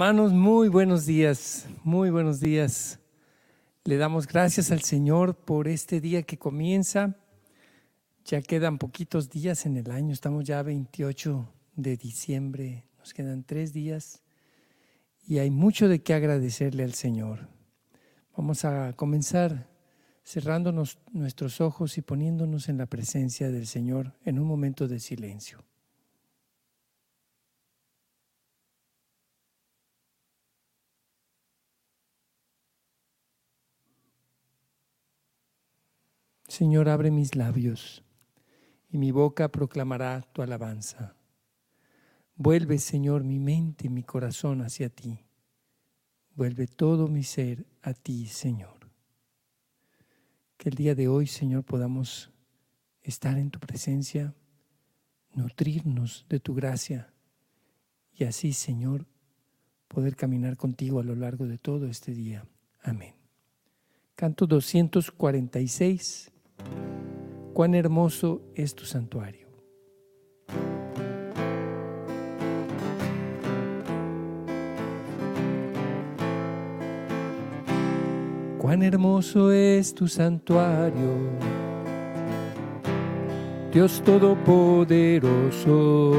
Hermanos, muy buenos días, muy buenos días. Le damos gracias al Señor por este día que comienza. Ya quedan poquitos días en el año, estamos ya 28 de diciembre, nos quedan tres días y hay mucho de qué agradecerle al Señor. Vamos a comenzar cerrándonos nuestros ojos y poniéndonos en la presencia del Señor en un momento de silencio. Señor, abre mis labios y mi boca proclamará tu alabanza. Vuelve, Señor, mi mente y mi corazón hacia ti. Vuelve todo mi ser a ti, Señor. Que el día de hoy, Señor, podamos estar en tu presencia, nutrirnos de tu gracia y así, Señor, poder caminar contigo a lo largo de todo este día. Amén. Canto 246. Cuán hermoso es tu santuario. Cuán hermoso es tu santuario, Dios Todopoderoso.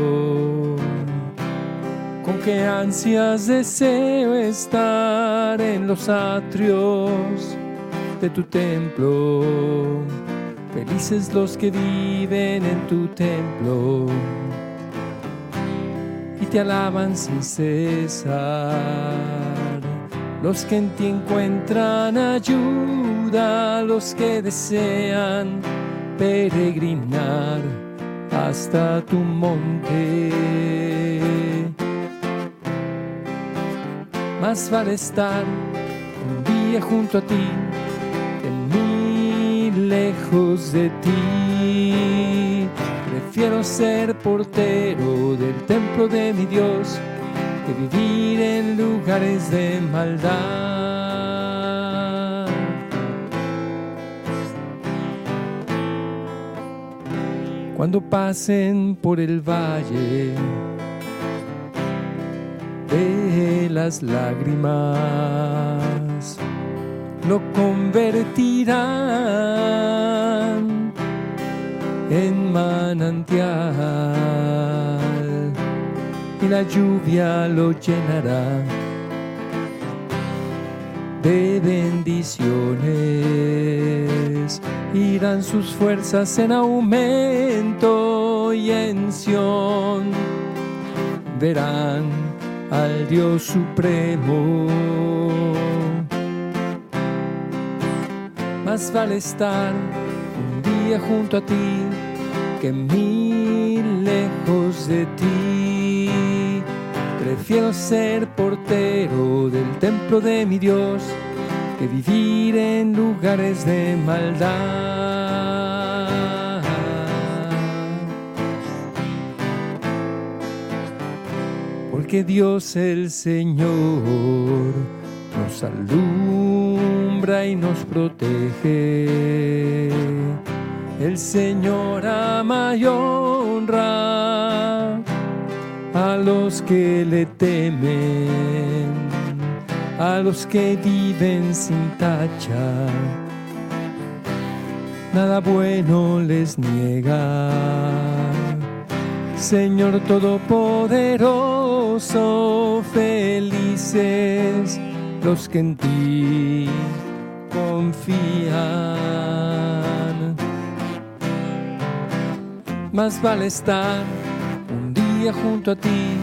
Con qué ansias deseo estar en los atrios de tu templo Felices los que viven en tu templo y te alaban sin cesar. Los que en ti encuentran ayuda, los que desean peregrinar hasta tu monte. Más vale estar un día junto a ti lejos de ti. Prefiero ser portero del templo de mi Dios que vivir en lugares de maldad. Cuando pasen por el valle de las lágrimas, lo convertirán en manantial. Y la lluvia lo llenará de bendiciones. Irán sus fuerzas en aumento y en Sion verán al Dios supremo Más vale estar un día junto a ti que mil lejos de ti. Prefiero ser portero del templo de mi Dios que vivir en lugares de maldad. Porque Dios el Señor nos y nos protege. El Señor ama y honra a los que le temen, a los que viven sin tacha. Nada bueno les niega. Señor Todopoderoso, felices los que en ti confían. Más vale estar un día junto a ti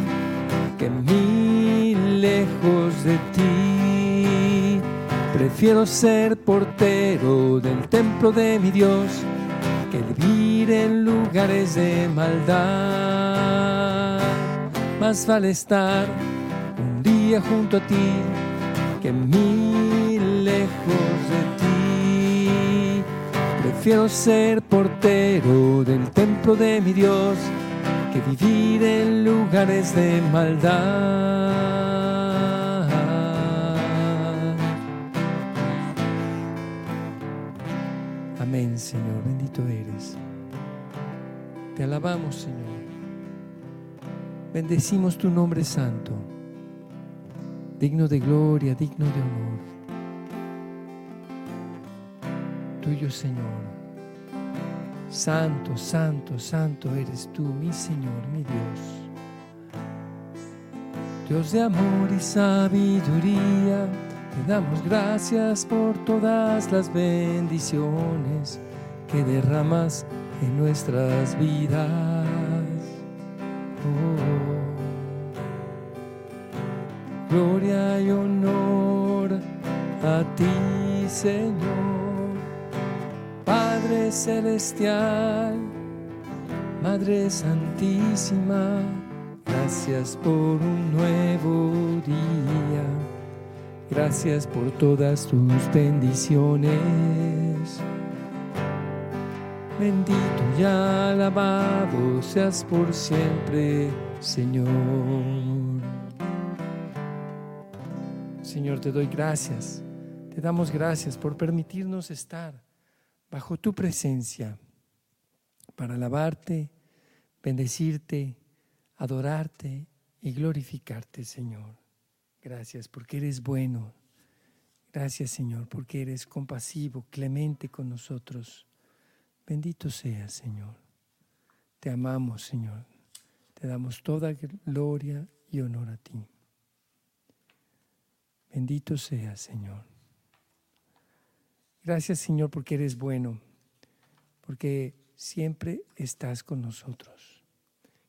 que mil lejos de ti. Prefiero ser portero del templo de mi Dios que vivir en lugares de maldad. Más vale estar un día junto a ti que mil Prefiero ser portero del templo de mi Dios que vivir en lugares de maldad. Amén, Señor, bendito eres. Te alabamos, Señor. Bendecimos tu nombre santo. digno de gloria, digno de honor. Tuyo, Señor. Santo, santo, santo eres tú, mi Señor, mi Dios. Dios de amor y sabiduría, te damos gracias por todas las bendiciones que derramas en nuestras vidas. Oh. Gloria y honor a ti, Señor, Padre Celestial, Madre Santísima Gracias por un nuevo día. Gracias por todas tus bendiciones. Bendito y alabado seas por siempre, Señor. Señor, te doy gracias. Te damos gracias por permitirnos estar bajo tu presencia para alabarte, bendecirte adorarte y glorificarte, Señor. Gracias porque eres bueno. Gracias, Señor, porque eres compasivo, clemente con nosotros. Bendito seas, Señor. Te amamos, Señor. Te damos toda gloria y honor a ti. Bendito seas, Señor. Gracias, Señor, porque eres bueno, porque siempre estás con nosotros.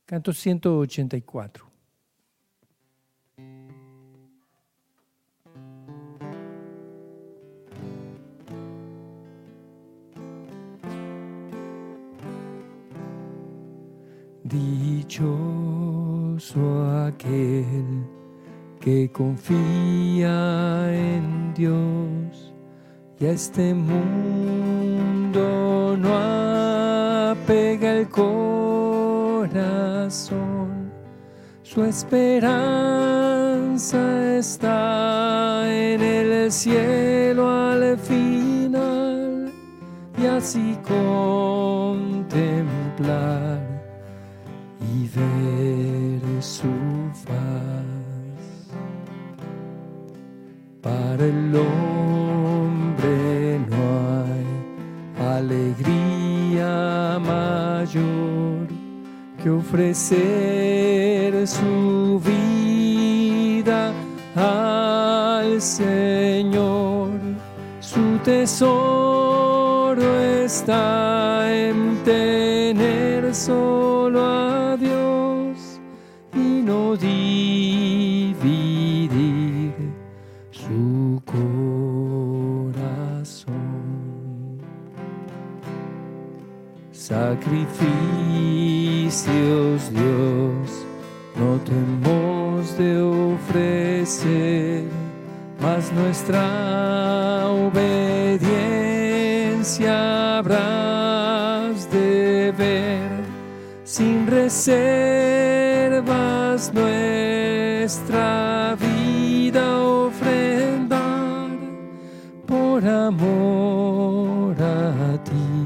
Canto 184. Dichoso aquel que confía en Dios y este mundo no apega el corazón su esperanza está en el cielo al final y así contemplar y ver su faz. Para el hombre alegría mayor que ofrecer su vida al Señor. Su tesoro está en tener Sacrificio Dios, no tenemos de ofrecer, mas nuestra obediencia habrás de ver, sin reservas nuestra vida ofrendar por amor a ti,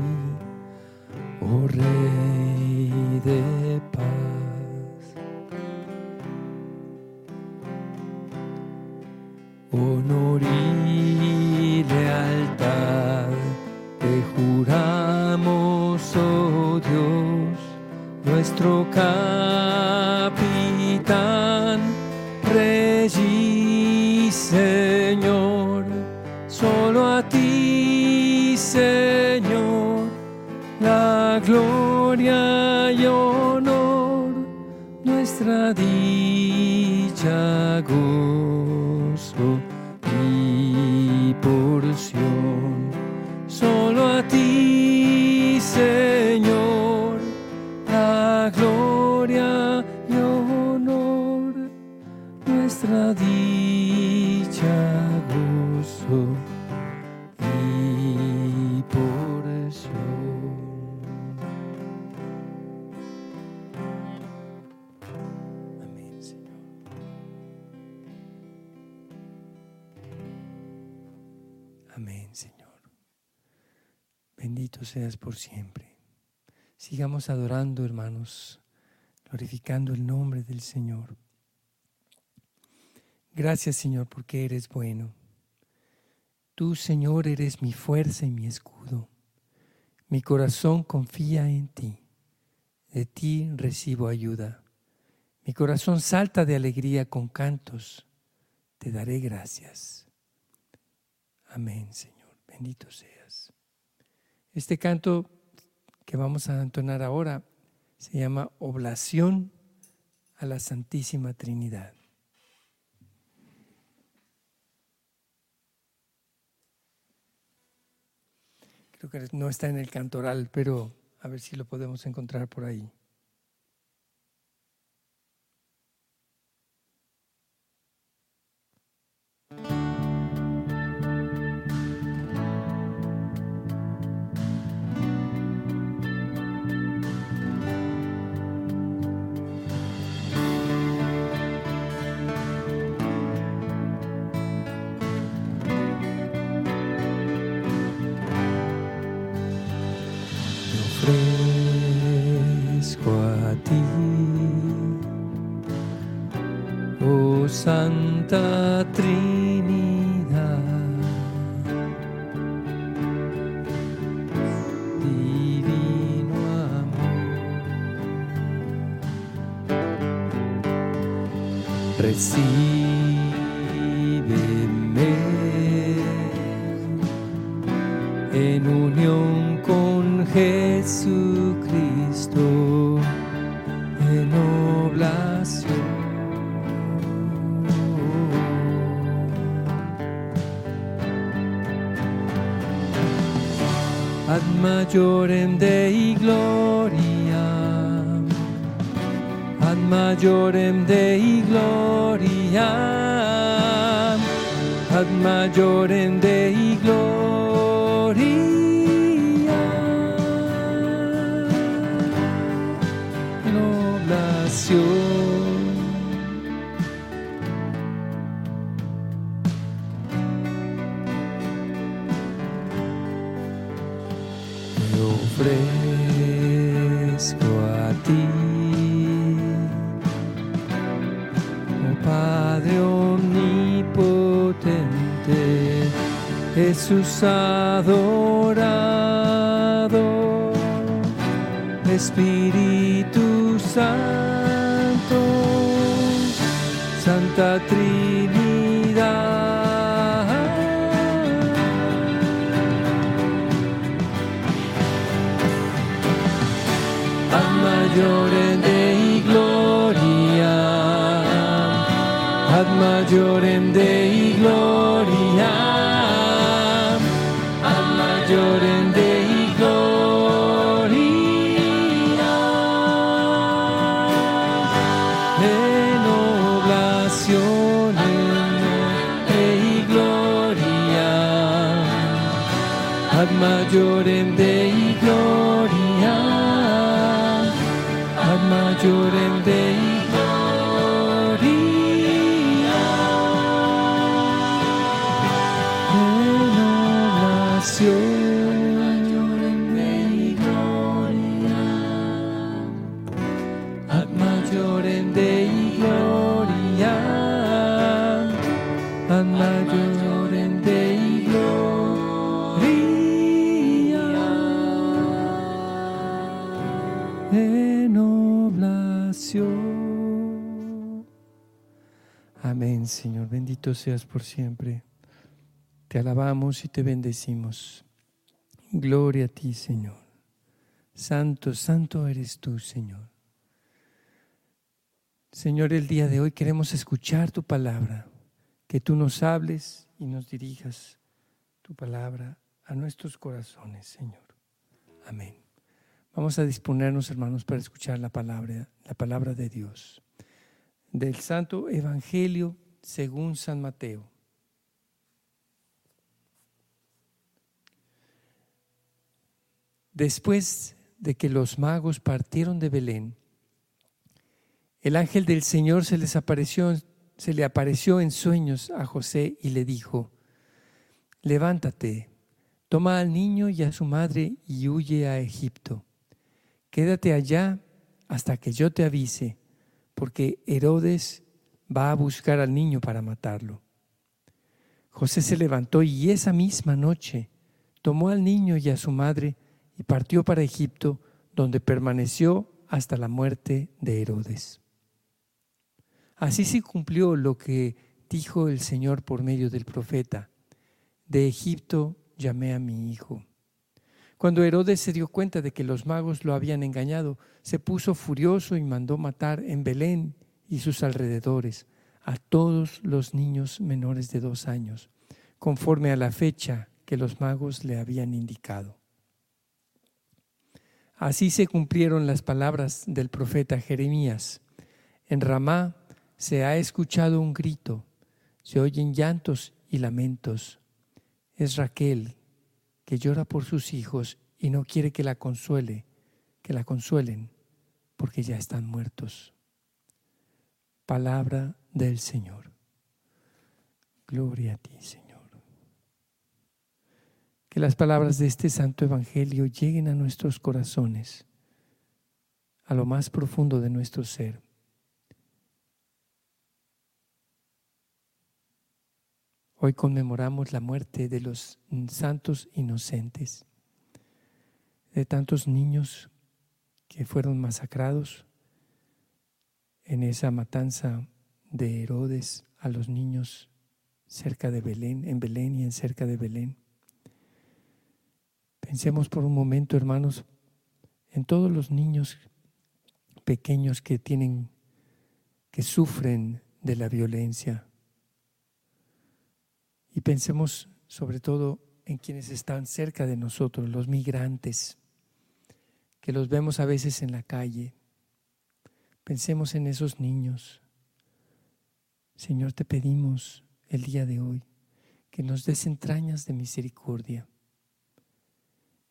oh Bendito seas por siempre. Sigamos adorando, hermanos, glorificando el nombre del Señor. Gracias Señor porque eres bueno. Tú Señor eres mi fuerza y mi escudo. Mi corazón confía en ti. De ti recibo ayuda. Mi corazón salta de alegría con cantos. Te daré gracias. Amén, Señor. Bendito seas. Este canto que vamos a entonar ahora se llama Oblación a la Santísima Trinidad. Creo que no está en el cantoral, pero a ver si lo podemos encontrar por ahí. Con Jesucristo en oblación. ad majorem Dei gloria, ad majorem Dei gloria, ad majorem Dei Jesús adorado, Espíritu Santo, Santa Trinidad. majorem Dei gloria, ad majorem Seas por siempre. Te alabamos y te bendecimos. Gloria a ti, Señor. Santo, santo eres tú, Señor. Señor, el día de hoy queremos escuchar tu palabra, que tú nos hables y nos dirijas tu palabra a nuestros corazones, Señor. Amén. Vamos a disponernos, hermanos, para escuchar la palabra, la palabra de Dios. Del Santo Evangelio según San Mateo. Después de que los magos partieron de Belén, el ángel del Señor se les apareció, se le apareció en sueños a José y le dijo: Levántate, toma al niño y a su madre y huye a Egipto. Quédate allá hasta que yo te avise, porque Herodes va a buscar al niño para matarlo. José se levantó y esa misma noche tomó al niño y a su madre y partió para Egipto, donde permaneció hasta la muerte de Herodes. Así se cumplió lo que dijo el Señor por medio del profeta. De Egipto llamé a mi hijo. Cuando Herodes se dio cuenta de que los magos lo habían engañado, se puso furioso y mandó matar en Belén y sus alrededores a todos los niños menores de dos años, conforme a la fecha que los magos le habían indicado. Así se cumplieron las palabras del profeta Jeremías. En Ramá se ha escuchado un grito, se oyen llantos y lamentos. Es Raquel que llora por sus hijos y no quiere que la consuele, que la consuelen, porque ya están muertos. Palabra del Señor. Gloria a ti, Señor. Que las palabras de este santo Evangelio lleguen a nuestros corazones, a lo más profundo de nuestro ser. Hoy conmemoramos la muerte de los santos inocentes, de tantos niños que fueron masacrados en esa matanza de Herodes a los niños cerca de Belén, en Belén y en cerca de Belén. Pensemos por un momento, hermanos, en todos los niños pequeños que tienen, que sufren de la violencia. Y pensemos sobre todo en quienes están cerca de nosotros, los migrantes, que los vemos a veces en la calle. Pensemos en esos niños. Señor, te pedimos el día de hoy que nos des entrañas de misericordia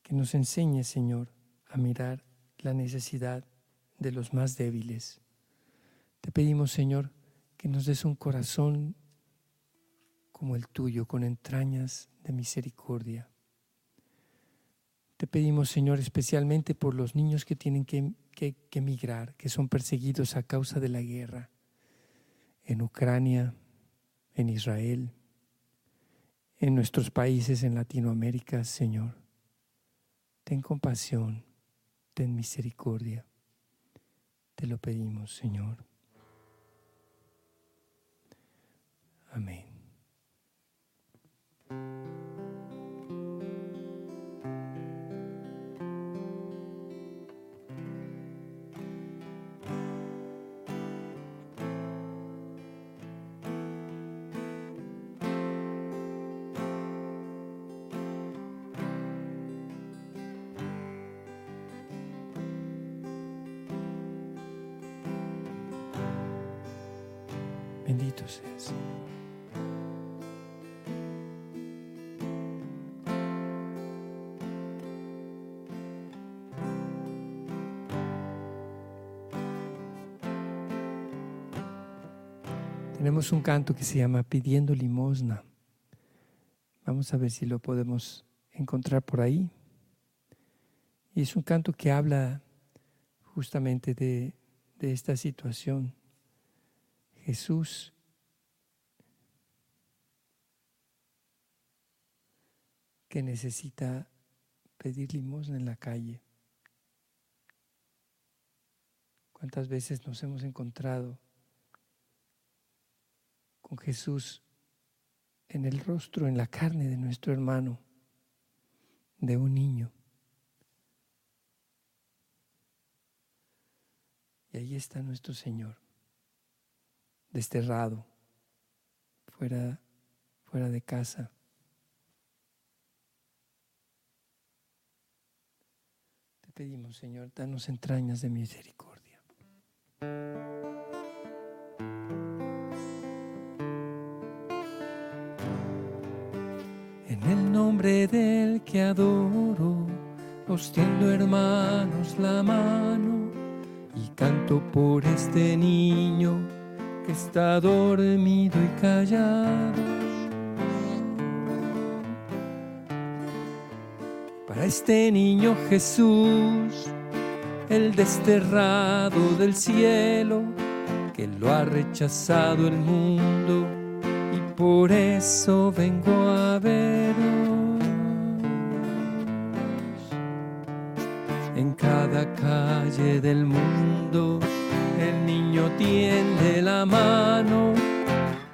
que nos enseñe, Señor, a mirar la necesidad de los más débiles. Te pedimos, Señor, que nos des un corazón como el tuyo, con entrañas de misericordia. Te pedimos, Señor, especialmente por los niños que tienen que, que, que emigrar, que son perseguidos a causa de la guerra en Ucrania, en Israel, en nuestros países en Latinoamérica, Señor. Ten compasión, ten misericordia. Te lo pedimos, Señor. Amén. Tenemos un canto que se llama Pidiendo limosna. Vamos a ver si lo podemos encontrar por ahí. Y es un canto que habla justamente de, de esta situación Jesús que necesita pedir limosna en la calle. ¿Cuántas veces nos hemos encontrado con Jesús en el rostro, en la carne de nuestro hermano, de un niño? Y ahí está nuestro Señor desterrado, fuera, fuera de casa. Te pedimos, Señor, danos entrañas de misericordia. En el nombre del que adoro, os tiendo hermanos la mano y canto por este niño que está dormido y callado. Para este niño Jesús, el desterrado del cielo, que lo ha rechazado el mundo y por eso vengo a veros. Del mundo el niño tiende la mano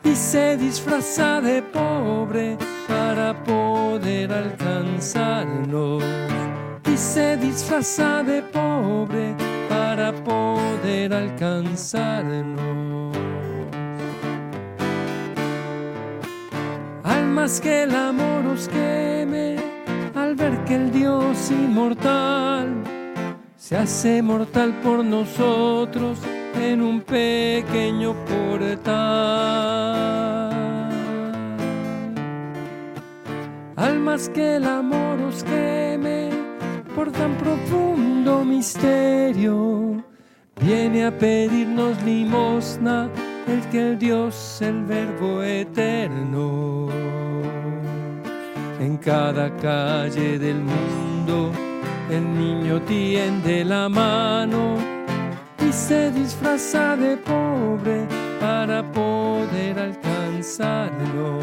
y se disfraza de pobre para poder alcanzarnos. Y se disfraza de pobre para poder alcanzarnos. Almas que el amor os queme al ver que el Dios inmortal se hace mortal por nosotros en un pequeño portal. Almas que el amor os queme por tan profundo misterio, viene a pedirnos limosna el que el Dios, el Verbo eterno. En cada calle del mundo el niño tiende la mano y se disfraza de pobre para poder alcanzarlo.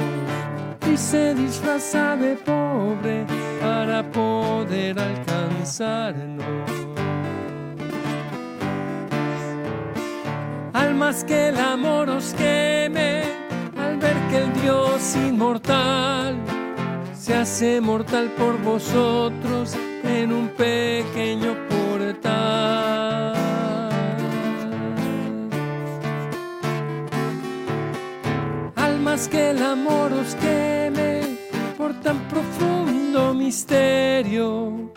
Y se disfraza de pobre para poder alcanzarnos. Almas que el amor os queme al ver que el Dios inmortal se hace mortal por vosotros en un pequeño portal. Almas que el amor os queme por tan profundo misterio,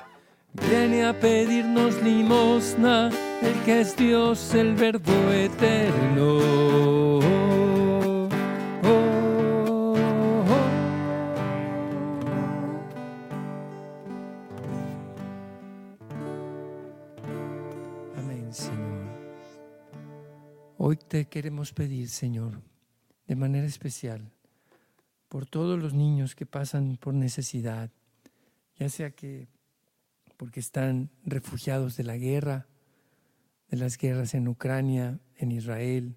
viene a pedirnos limosna el que es Dios, el Verbo eterno. Hoy te queremos pedir, Señor, de manera especial, por todos los niños que pasan por necesidad, ya sea que porque están refugiados de la guerra, de las guerras en Ucrania, en Israel,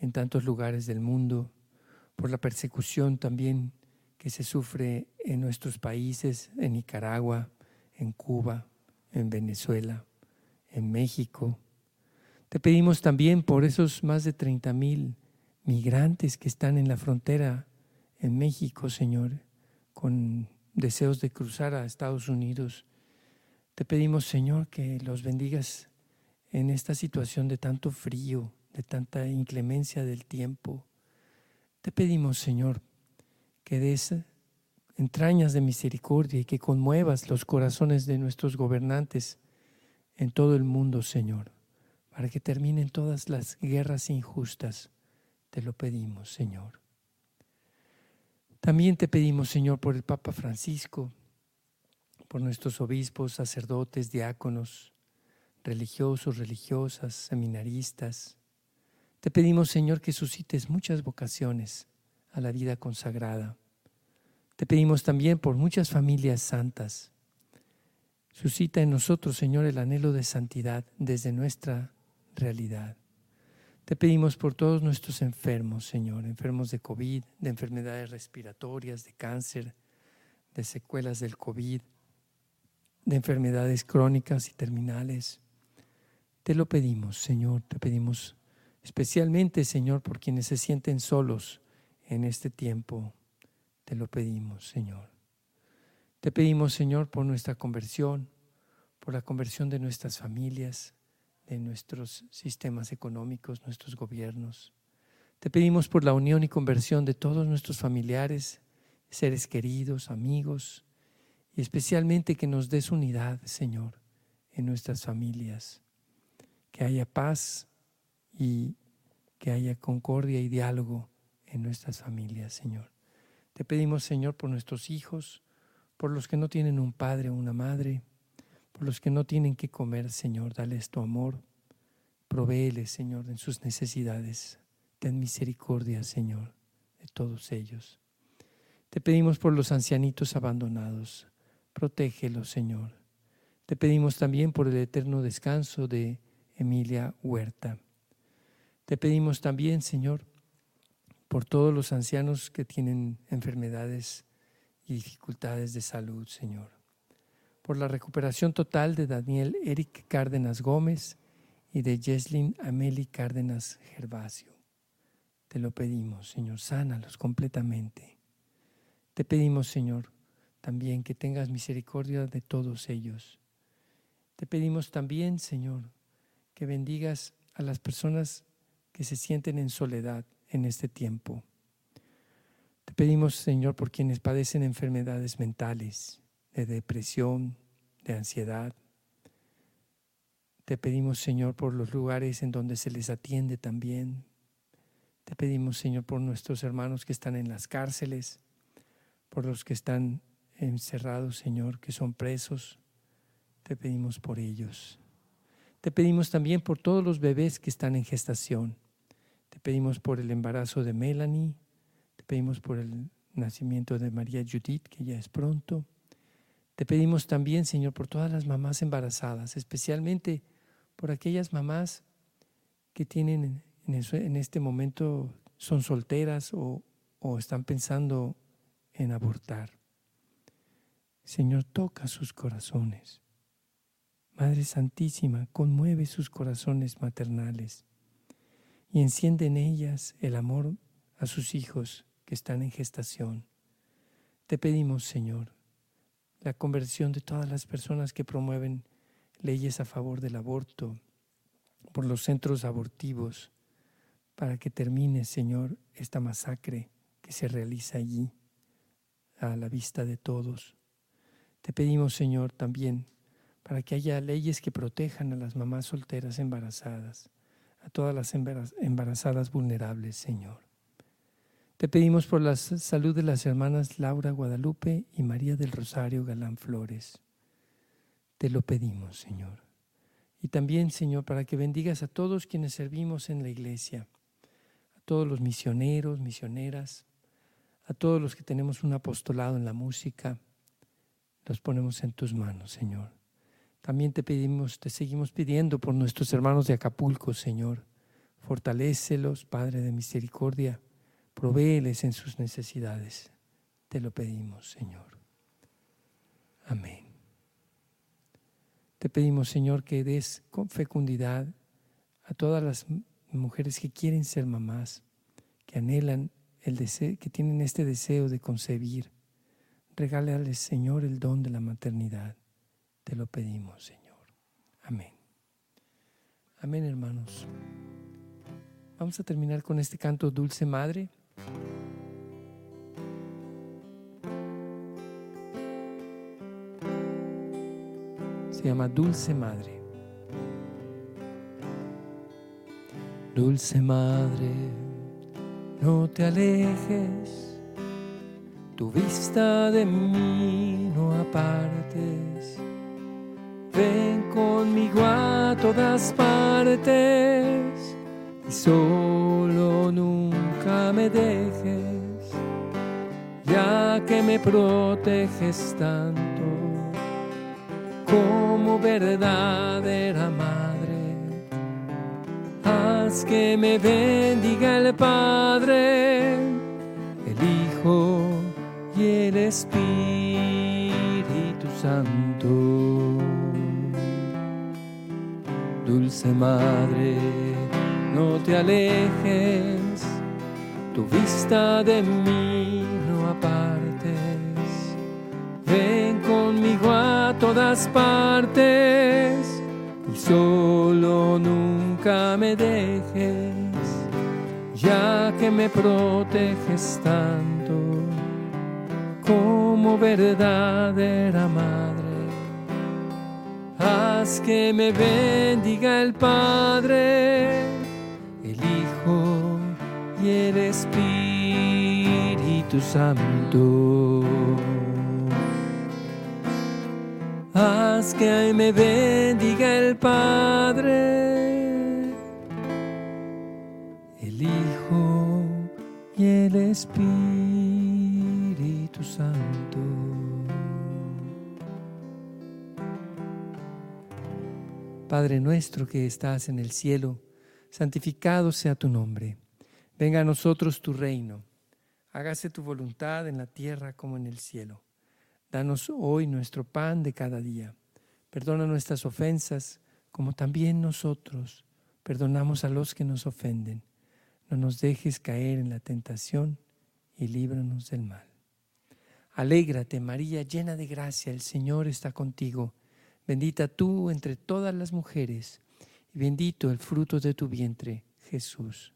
en tantos lugares del mundo, por la persecución también que se sufre en nuestros países, en Nicaragua, en Cuba, en Venezuela, en México, te pedimos también por esos más de 30 mil migrantes que están en la frontera en México, Señor, con deseos de cruzar a Estados Unidos. Te pedimos, Señor, que los bendigas en esta situación de tanto frío, de tanta inclemencia del tiempo. Te pedimos, Señor, que des entrañas de misericordia y que conmuevas los corazones de nuestros gobernantes en todo el mundo, Señor para que terminen todas las guerras injustas. Te lo pedimos, Señor. También te pedimos, Señor, por el Papa Francisco, por nuestros obispos, sacerdotes, diáconos, religiosos, religiosas, seminaristas. Te pedimos, Señor, que suscites muchas vocaciones a la vida consagrada. Te pedimos también por muchas familias santas. Suscita en nosotros, Señor, el anhelo de santidad desde nuestra realidad. Te pedimos por todos nuestros enfermos, Señor, enfermos de COVID, de enfermedades respiratorias, de cáncer, de secuelas del COVID, de enfermedades crónicas y terminales. Te lo pedimos, Señor, te pedimos especialmente, Señor, por quienes se sienten solos en este tiempo. Te lo pedimos, Señor. Te pedimos, Señor, por nuestra conversión, por la conversión de nuestras familias, de nuestros sistemas económicos, nuestros gobiernos. Te pedimos por la unión y conversión de todos nuestros familiares, seres queridos, amigos, y especialmente que nos des unidad, Señor, en nuestras familias. Que haya paz y que haya concordia y diálogo en nuestras familias, Señor. Te pedimos, Señor, por nuestros hijos, por los que no tienen un padre o una madre, por los que no tienen que comer, Señor, dales tu amor. Provéeles, Señor, en sus necesidades. Ten misericordia, Señor, de todos ellos. Te pedimos por los ancianitos abandonados. Protégelos, Señor. Te pedimos también por el eterno descanso de Emilia Huerta. Te pedimos también, Señor, por todos los ancianos que tienen enfermedades y dificultades de salud, Señor. Por la recuperación total de Daniel Eric Cárdenas Gómez y de Jesslyn Amelie Cárdenas Gervasio. Te lo pedimos, Señor, sánalos completamente. Te pedimos, Señor, también que tengas misericordia de todos ellos. Te pedimos también, Señor, que bendigas a las personas que se sienten en soledad en este tiempo. Te pedimos, Señor, por quienes padecen enfermedades mentales, de depresión, de ansiedad. Te pedimos, Señor, por los lugares en donde se les atiende también. Te pedimos, Señor, por nuestros hermanos que están en las cárceles, por los que están encerrados, Señor, que son presos. Te pedimos por ellos. Te pedimos también por todos los bebés que están en gestación. Te pedimos por el embarazo de Melanie, te pedimos por el nacimiento de María Judith, que ya es pronto. Te pedimos también, Señor, por todas las mamás embarazadas, especialmente por aquellas mamás que tienen en, este momento, son solteras o, o están pensando en abortar. Señor, toca sus corazones. Madre Santísima, conmueve sus corazones maternales y enciende en ellas el amor a sus hijos que están en gestación. Te pedimos, Señor, la conversión de todas las personas que promueven leyes a favor del aborto, por los centros abortivos, para que termine, Señor, esta masacre que se realiza allí a la vista de todos. Te pedimos, Señor, también para que haya leyes que protejan a las mamás solteras embarazadas a todas las embarazadas vulnerables, Señor. Te pedimos por la salud de las hermanas Laura Guadalupe y María del Rosario Galán Flores. Te lo pedimos, Señor. Y también, Señor, para que bendigas a todos quienes servimos en la iglesia, a todos los misioneros, misioneras, a todos los que tenemos un apostolado en la música, los ponemos en tus manos, Señor. También te pedimos, te seguimos pidiendo por nuestros hermanos de Acapulco, Señor. Fortalécelos, Padre de misericordia. Provéeles en sus necesidades. Te lo pedimos, Señor. Amén. Te pedimos, Señor, que des con fecundidad a todas las mujeres que quieren ser mamás, que anhelan el deseo, que tienen este deseo de concebir. Regálales, Señor, el don de la maternidad. Te lo pedimos, Señor. Amén. Amén, hermanos. Vamos a terminar con este canto Dulce Madre. Se llama Dulce Madre. Dulce Madre, no te alejes, tu vista de mí no apartes Ven conmigo a todas partes y solo nunca dejes, ya que me proteges tanto como verdadera madre. Haz que me bendiga el Padre, el Hijo y el Espíritu Santo. Dulce Madre, no te alejes, tu vista de mí no apartes. Ven conmigo a todas partes y solo nunca me dejes, ya que me proteges tanto como verdadera madre haz que me bendiga el Padre, Espíritu Santo. Haz que me bendiga el Padre, el Hijo y el Espíritu Santo. Padre nuestro que estás en el cielo, santificado sea tu nombre. Venga a nosotros tu reino. Hágase tu voluntad en la tierra como en el cielo. Danos hoy nuestro pan de cada día. Perdona nuestras ofensas, como también nosotros perdonamos a los que nos ofenden. No nos dejes caer en la tentación y líbranos del mal. Alégrate, María, llena de gracia, el Señor está contigo. Bendita tú entre todas las mujeres, y bendito el fruto de tu vientre, Jesús.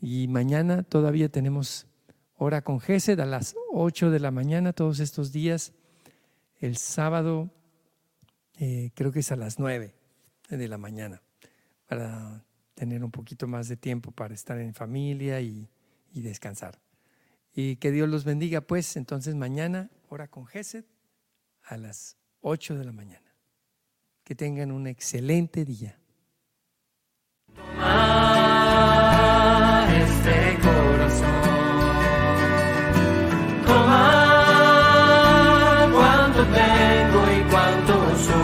y mañana todavía tenemos hora con Gesed a las 8 de la mañana todos estos días. El sábado eh, creo que es a las 9 de la mañana para tener un poquito más de tiempo para estar en familia y, y descansar. Y que Dios los bendiga, pues entonces mañana hora con Gesed a las 8 de la mañana. Que tengan un excelente día. misericordia.